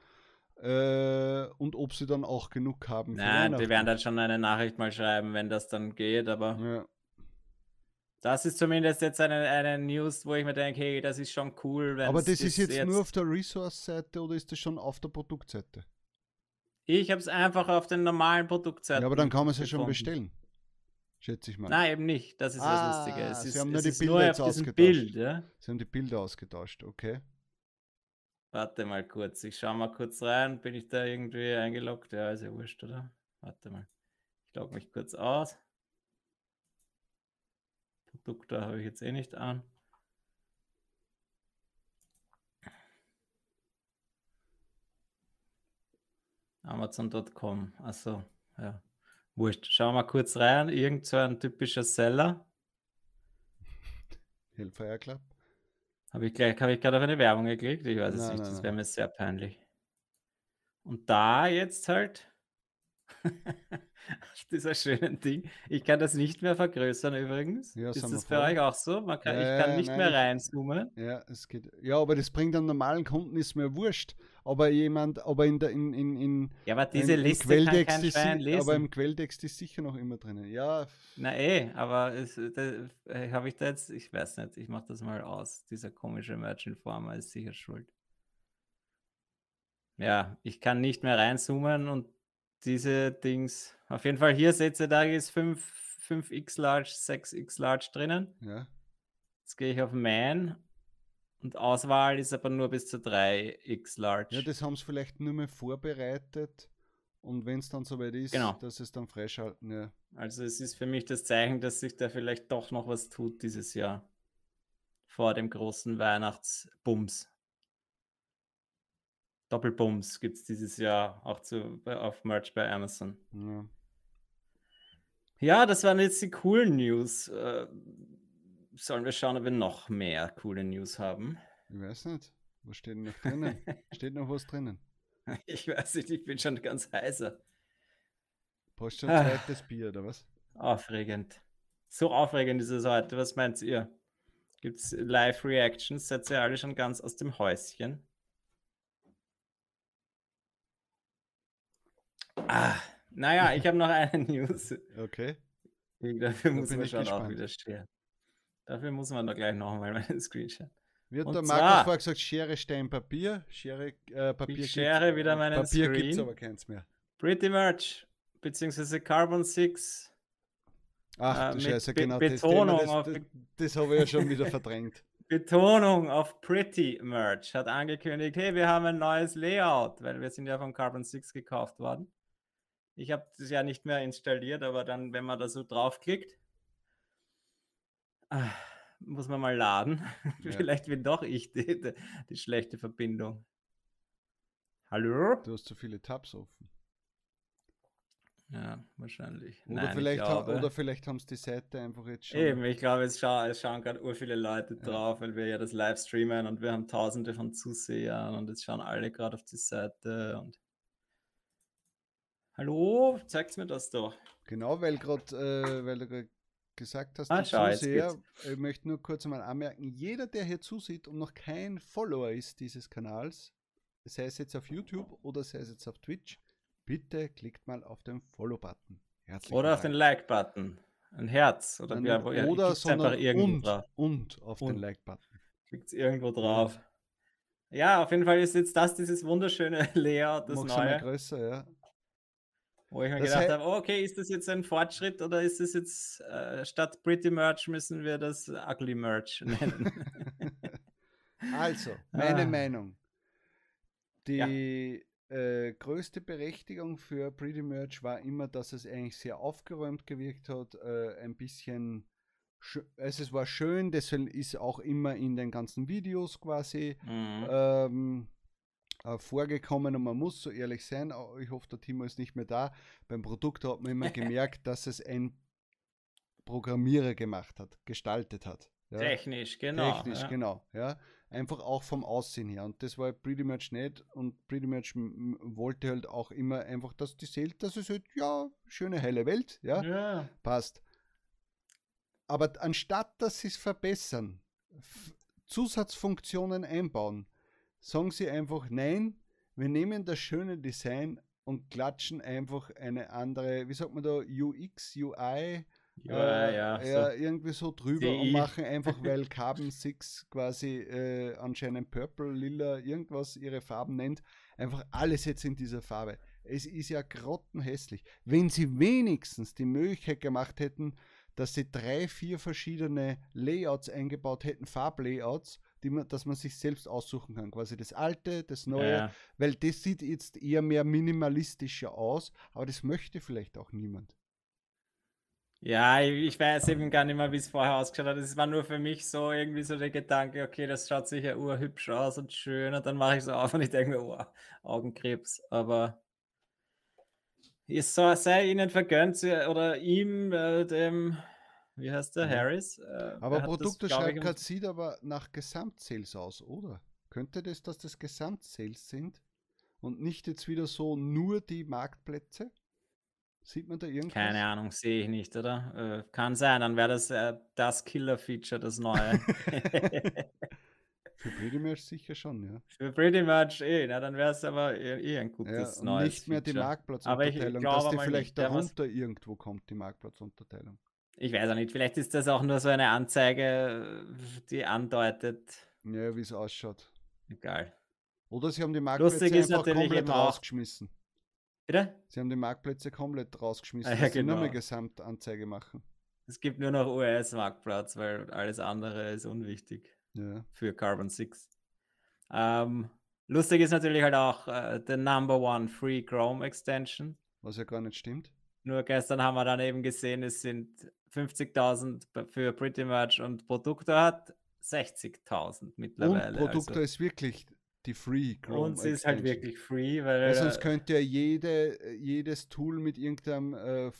äh, und ob sie dann auch genug haben. Nein, die werden dann schon eine Nachricht mal schreiben, wenn das dann geht, aber ja. Das ist zumindest jetzt eine, eine News, wo ich mir denke, hey, das ist schon cool. Aber das ist jetzt, jetzt nur auf der Resource-Seite oder ist das schon auf der Produktseite? Ich habe es einfach auf den normalen Produktseiten. Ja, aber dann kann man es ja schon bestellen schätze ich mal. Nein, eben nicht. Das ist ah, das Lustige. Es Sie ist, haben nur die Bilder nur jetzt ausgetauscht. Bild, ja? Sie haben die Bilder ausgetauscht, okay. Warte mal kurz. Ich schaue mal kurz rein. Bin ich da irgendwie eingeloggt? Ja, ist ja wurscht, oder? Warte mal. Ich logge mich kurz aus. Produkte habe ich jetzt eh nicht an. Amazon.com. Achso, ja. Wurscht. Schauen wir mal kurz rein. Irgend so ein typischer Seller. Hellfire Club. Habe ich, hab ich gerade auf eine Werbung geklickt? Ich weiß es nicht. das wäre mir sehr peinlich. Und da jetzt halt dieser schönen Ding. Ich kann das nicht mehr vergrößern übrigens. Ja, ist das bei euch auch so? Man kann, ja, ich kann nicht nein, mehr reinzoomen. Ja, es geht. Ja, aber das bringt einem normalen Kunden ist mir wurscht. Aber jemand, aber in der in, in, in Ja, aber diese in, Liste kann kein Schwein lesen. Aber im Quelltext ist sicher noch immer drinnen. Ja. Na eh, aber äh, habe ich da jetzt, ich weiß nicht, ich mache das mal aus. Dieser komische Merchant Former ist sicher schuld. Ja, ich kann nicht mehr reinzoomen und diese Dings. Auf jeden Fall hier seht ihr, da ist 5, 5x Large, 6x Large drinnen. Ja. Jetzt gehe ich auf Man und Auswahl ist aber nur bis zu 3x Large. Ja, das haben sie vielleicht nur mehr vorbereitet und wenn es dann soweit ist, genau. dass es dann freischalten. Ja. Also es ist für mich das Zeichen, dass sich da vielleicht doch noch was tut dieses Jahr. Vor dem großen Weihnachtsbums. Doppelbums gibt es dieses Jahr auch zu, auf Merch bei Amazon. Ja. ja, das waren jetzt die coolen News. Äh, sollen wir schauen, ob wir noch mehr coole News haben? Ich weiß nicht. Was steht noch drinnen? steht noch was drinnen? Ich weiß nicht, ich bin schon ganz heißer. Brauchst du ein zweites Bier, oder was? Aufregend. So aufregend ist es heute. Was meint ihr? Gibt es Live-Reactions? Seid ihr alle schon ganz aus dem Häuschen? Ah, naja, ich habe noch eine News. Okay. Dafür muss man schon gespannt. auch wieder stehen. Dafür muss man da gleich nochmal meinen Screenshot. Wird der Markus vorher gesagt, Schere, Stein, Papier? Schere, äh, Papier ich schere wieder meinen Papier Screen. gibt es aber keins mehr. Pretty Merch, beziehungsweise Carbon 6. Ach äh, du Scheiße, genau Betonung das, das, das, das habe ich ja schon wieder verdrängt. Betonung auf Pretty Merch hat angekündigt, hey, wir haben ein neues Layout, weil wir sind ja von Carbon 6 gekauft worden. Ich habe das ja nicht mehr installiert, aber dann, wenn man da so draufklickt, ah, muss man mal laden. Ja. Vielleicht bin doch ich die, die, die, schlechte Verbindung. Hallo? Du hast zu viele Tabs offen. Ja, wahrscheinlich. Oder, Nein, vielleicht, ha oder vielleicht haben es die Seite einfach jetzt schon. Eben, ich glaube, es, scha es schauen gerade ur viele Leute ja. drauf, weil wir ja das live streamen und wir haben tausende von Zusehern und jetzt schauen alle gerade auf die Seite und Hallo, zeigt mir das doch. Genau, weil gerade, äh, weil du gesagt hast, ah, Zuseher, ich möchte nur kurz einmal anmerken, jeder, der hier zusieht und noch kein Follower ist dieses Kanals, sei es jetzt auf YouTube oder sei es jetzt auf Twitch, bitte klickt mal auf den Follow-Button. Oder auf den Like-Button. Ein Herz. Oder, Nein, ja, oder sondern und, drauf. und auf und. den Like-Button. Klickt irgendwo drauf. Ja, auf jeden Fall ist jetzt das dieses wunderschöne Layout, das Mach's neue. größer, ja. Wo ich mir das gedacht habe, oh, okay, ist das jetzt ein Fortschritt oder ist das jetzt äh, statt Pretty Merch müssen wir das Ugly Merch nennen? also, meine ah. Meinung. Die ja. äh, größte Berechtigung für Pretty Merch war immer, dass es eigentlich sehr aufgeräumt gewirkt hat, äh, ein bisschen also es war schön, deswegen ist auch immer in den ganzen Videos quasi mhm. ähm, äh, vorgekommen und man muss so ehrlich sein, ich hoffe, der Timo ist nicht mehr da. Beim Produkt hat man immer gemerkt, dass es ein Programmierer gemacht hat, gestaltet hat. Ja. Technisch, genau. Technisch, ja. genau. Ja. Einfach auch vom Aussehen her. Und das war pretty much nicht. Und pretty much wollte halt auch immer einfach, dass die Zelt, dass es halt, ja, schöne helle Welt, ja, ja. passt. Aber anstatt dass sie es verbessern, Zusatzfunktionen einbauen, sagen sie einfach nein, wir nehmen das schöne Design und klatschen einfach eine andere, wie sagt man da, UX, UI, ja, äh, ja, ja so. irgendwie so drüber CI. und machen einfach, weil Carbon 6 quasi äh, anscheinend Purple, Lila, irgendwas ihre Farben nennt, einfach alles jetzt in dieser Farbe. Es ist ja grottenhässlich. Wenn sie wenigstens die Möglichkeit gemacht hätten, dass sie drei, vier verschiedene Layouts eingebaut hätten, Farblayouts, die man, dass man sich selbst aussuchen kann. Quasi das alte, das neue, ja. weil das sieht jetzt eher mehr minimalistischer aus, aber das möchte vielleicht auch niemand. Ja, ich weiß eben gar nicht mehr, wie es vorher ausgeschaut hat. Es war nur für mich so irgendwie so der Gedanke, okay, das schaut sicher urhübsch aus und schön und dann mache ich so auf und ich denke mir, oh, Augenkrebs. Aber es sei ihnen vergönnt oder ihm, äh, dem wie heißt der? Harris? Äh, aber Produkteschreibcard sieht aber nach Gesamtsales aus, oder? Könnte das, dass das Gesamtsales sind und nicht jetzt wieder so nur die Marktplätze? Sieht man da irgendwas? Keine Ahnung, sehe ich nicht, oder? Äh, kann sein, dann wäre das äh, das Killer-Feature, das neue. Für Pretty Merch sicher schon, ja. Für Pretty Merch eh, na, dann wäre es aber eh, eh, ein gutes ja, neues Nicht mehr Feature. die Marktplatzunterteilung, dass die vielleicht darunter irgendwo kommt, die Marktplatzunterteilung. Ich weiß auch nicht, vielleicht ist das auch nur so eine Anzeige, die andeutet. Ja, wie es ausschaut. Egal. Oder sie haben die Marktplätze einfach komplett rausgeschmissen. Bitte? Sie haben die Marktplätze komplett rausgeschmissen, ah, ja, dass genau. sie nur mehr Gesamtanzeige machen. Es gibt nur noch US-Marktplatz, weil alles andere ist unwichtig ja. für Carbon 6. Ähm, lustig ist natürlich halt auch äh, der Number One Free Chrome Extension. Was ja gar nicht stimmt. Nur gestern haben wir dann eben gesehen, es sind 50.000 für Pretty Much und Produkte hat 60.000 mittlerweile. Und Produkte also. ist wirklich die Free Chrome Und sie ist halt wirklich free, weil. weil sonst könnte ja jede, jedes Tool mit irgendeinem äh,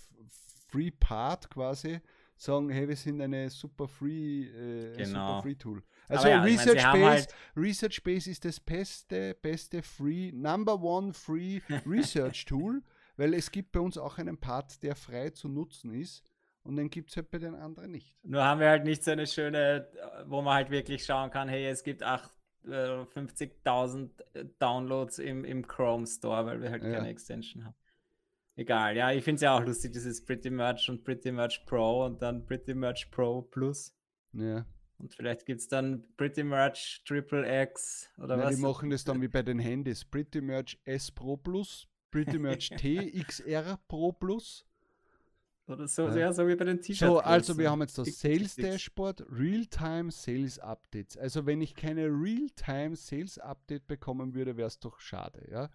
Free Part quasi sagen, hey, wir sind eine super free, äh, Genau. super free Tool. Also ja, ich mein, Research haben Base, halt- Research Base ist das beste, beste free, number one free Research Tool, weil es gibt bei uns auch einen Part, der frei zu nutzen ist und den gibt es halt bei den anderen nicht. Nur haben wir halt nicht so eine schöne, äh, wo man halt wirklich schauen kann, hey, es gibt acht, äh, 50.000 Downloads im, im Chrome Store, weil wir halt Ja. keine Extension haben. Egal, ja, ich finde es ja auch lustig, dieses Pretty Merch und Pretty Merch Pro und dann Pretty Merch Pro Plus. Ja. Und vielleicht gibt es dann Pretty Merch Triple X oder Nein, was. die machen das dann wie bei den Handys. Pretty Merch S Pro Plus, Pretty Merch T XR Pro Plus. Oder so, Ja. ja, so wie bei den T-Shirts. So, also wir haben jetzt das Sales Dashboard, Real-Time Sales Updates. Also wenn ich keine Real-Time Sales Update bekommen würde, wäre es doch schade. Ja?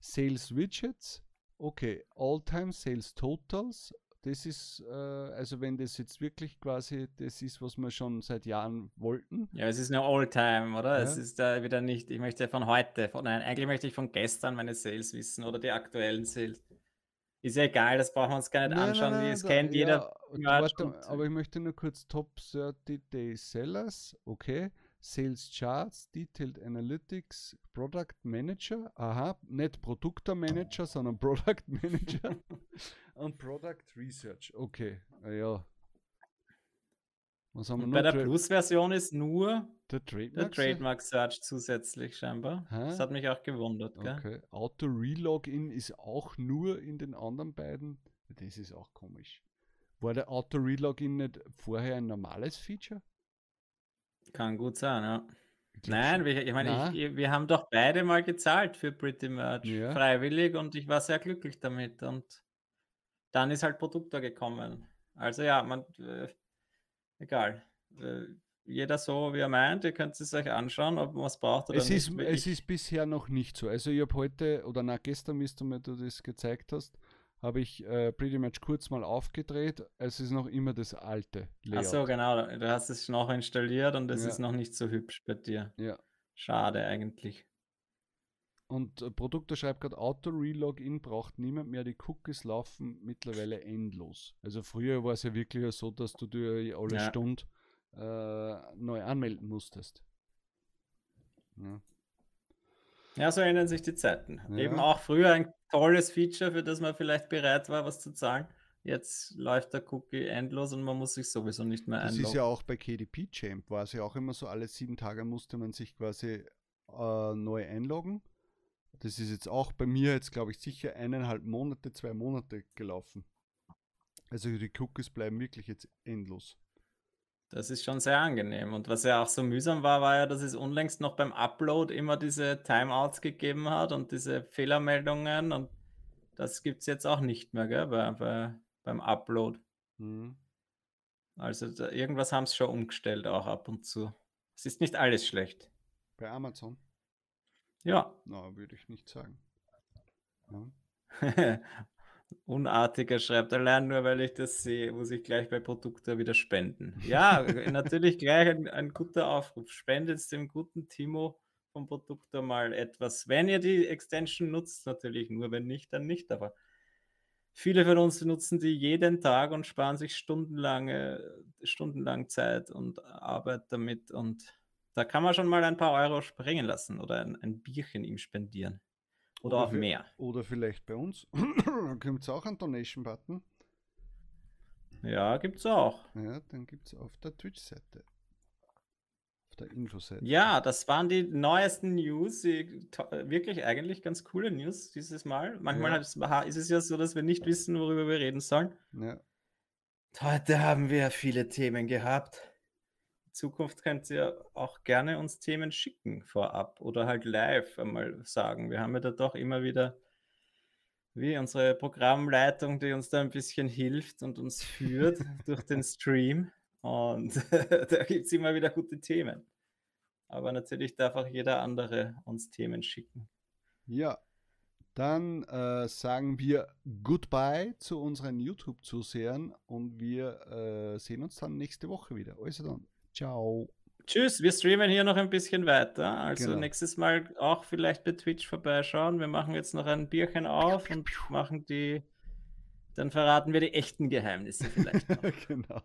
Sales Widgets, okay, All-Time Sales Totals. Das ist, äh, also wenn das jetzt wirklich quasi das ist, was wir schon seit Jahren wollten. Ja, es ist nur All-Time, oder? Es Ja. ist da wieder nicht, ich möchte von heute, von, nein, eigentlich möchte ich von gestern meine Sales wissen oder die aktuellen Sales. Ist ja egal, das brauchen wir uns gar nicht Nein, anschauen, nein, wie nein, es da- kennt jeder. ja, Merch warte, aber ich möchte nur kurz Top 30 Day Sellers, okay. Sales Charts, Detailed Analytics, Product Manager, aha, nicht Produkter Manager, sondern Product Manager und Product Research, okay, ja. Was haben wir Und noch? bei der Plus-Version ist nur der der Trademark. Trademark Search zusätzlich scheinbar. Das Hä? hat mich auch gewundert, gell? Okay. Auto Relogin ist auch nur in den anderen beiden. Das ist auch komisch. War der Auto Relogin nicht vorher ein normales Feature? Kann gut sein, ja. Nein, wir, ich meine, ich, wir haben doch beide mal gezahlt für Pretty Merch. Ja. Freiwillig und ich war sehr glücklich damit. Und dann ist halt Produktor gekommen. Also ja, man, äh, egal. Äh, jeder so, wie er meint. Ihr könnt es euch anschauen, ob man es braucht oder Es nicht. ist, es ist bisher noch nicht so. Also ich habe heute, oder na gestern, wie du mir das gezeigt hast, habe ich äh, Pretty Much kurz mal aufgedreht. Es ist noch immer das alte Ach Layout. so, genau. Du hast es noch installiert und es Ja. ist noch nicht so hübsch bei dir. Ja. Schade eigentlich. Und äh, Produktor schreibt gerade, Auto-Relogin braucht niemand mehr. Die Cookies laufen mittlerweile endlos. Also früher war es ja wirklich so, dass du dir alle Ja. Stunde äh, neu anmelden musstest. Ja. Ja, so ändern sich die Zeiten. Eben Ja. auch früher ein tolles Feature, für das man vielleicht bereit war, was zu zahlen. Jetzt läuft der Cookie endlos und man muss sich sowieso nicht mehr Das einloggen. ist ja auch bei KDP Champ, war es ja auch immer so, alle sieben Tage musste man sich quasi äh, neu einloggen. Das ist jetzt auch bei mir jetzt, glaube ich, sicher eineinhalb Monate, zwei Monate gelaufen. Also die Cookies bleiben wirklich jetzt endlos. Das ist schon sehr angenehm. Und was ja auch so mühsam war, war ja, dass es unlängst noch beim Upload immer diese Timeouts gegeben hat und diese Fehlermeldungen. Und das gibt es jetzt auch nicht mehr, gell, bei, bei, beim Upload. Mhm. Also da, irgendwas haben sie schon umgestellt, auch ab und zu. Es ist nicht alles schlecht. Bei Amazon? Ja. Na, würde ich nicht sagen. Ja. Unartiger schreibt allein nur, weil ich das sehe, muss ich gleich bei Produkte wieder spenden. Ja, natürlich gleich ein, ein guter Aufruf. Spendet dem guten Timo vom Produktor mal etwas. Wenn ihr die Extension nutzt, natürlich nur, wenn nicht, dann nicht. Aber viele von uns nutzen die jeden Tag und sparen sich stundenlange, stundenlang Zeit und Arbeit damit. Und da kann man schon mal ein paar Euro springen lassen oder ein, ein Bierchen ihm spendieren. Oder, auch vi- mehr. Oder vielleicht bei uns. dann gibt es auch einen Donation-Button. Ja, gibt's auch. Ja, dann gibt es auf der Twitch-Seite. Auf der Infoseite. Ja, das waren die neuesten News. Die, wirklich eigentlich ganz coole News dieses Mal. Manchmal Ja. es- ist es ja so, dass wir nicht wissen, worüber wir reden sollen. Ja. Heute haben wir viele Themen gehabt. Zukunft könnt ihr auch gerne uns Themen schicken vorab oder halt live einmal sagen. Wir haben ja da doch immer wieder wie unsere Programmleitung, die uns da ein bisschen hilft und uns führt durch den Stream. Und da gibt es immer wieder gute Themen. Aber natürlich darf auch jeder andere uns Themen schicken. Ja, dann äh, sagen wir Goodbye zu unseren YouTube-Zusehern und wir äh, sehen uns dann nächste Woche wieder. Also dann, ciao. Tschüss, wir streamen hier noch ein bisschen weiter. Also Genau. nächstes Mal auch vielleicht bei Twitch vorbeischauen. Wir machen jetzt noch ein Bierchen auf und machen die. Dann verraten wir die echten Geheimnisse vielleicht genau.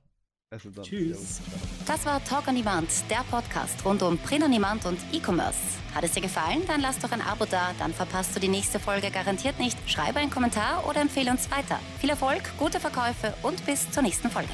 Also dann, Tschüss. Das war Talk on Demand, der Podcast rund um Print on Demand und E-Commerce. Hat es dir gefallen? Dann lass doch ein Abo da, dann verpasst du die nächste Folge garantiert nicht. Schreibe einen Kommentar oder empfehle uns weiter. Viel Erfolg, gute Verkäufe und bis zur nächsten Folge.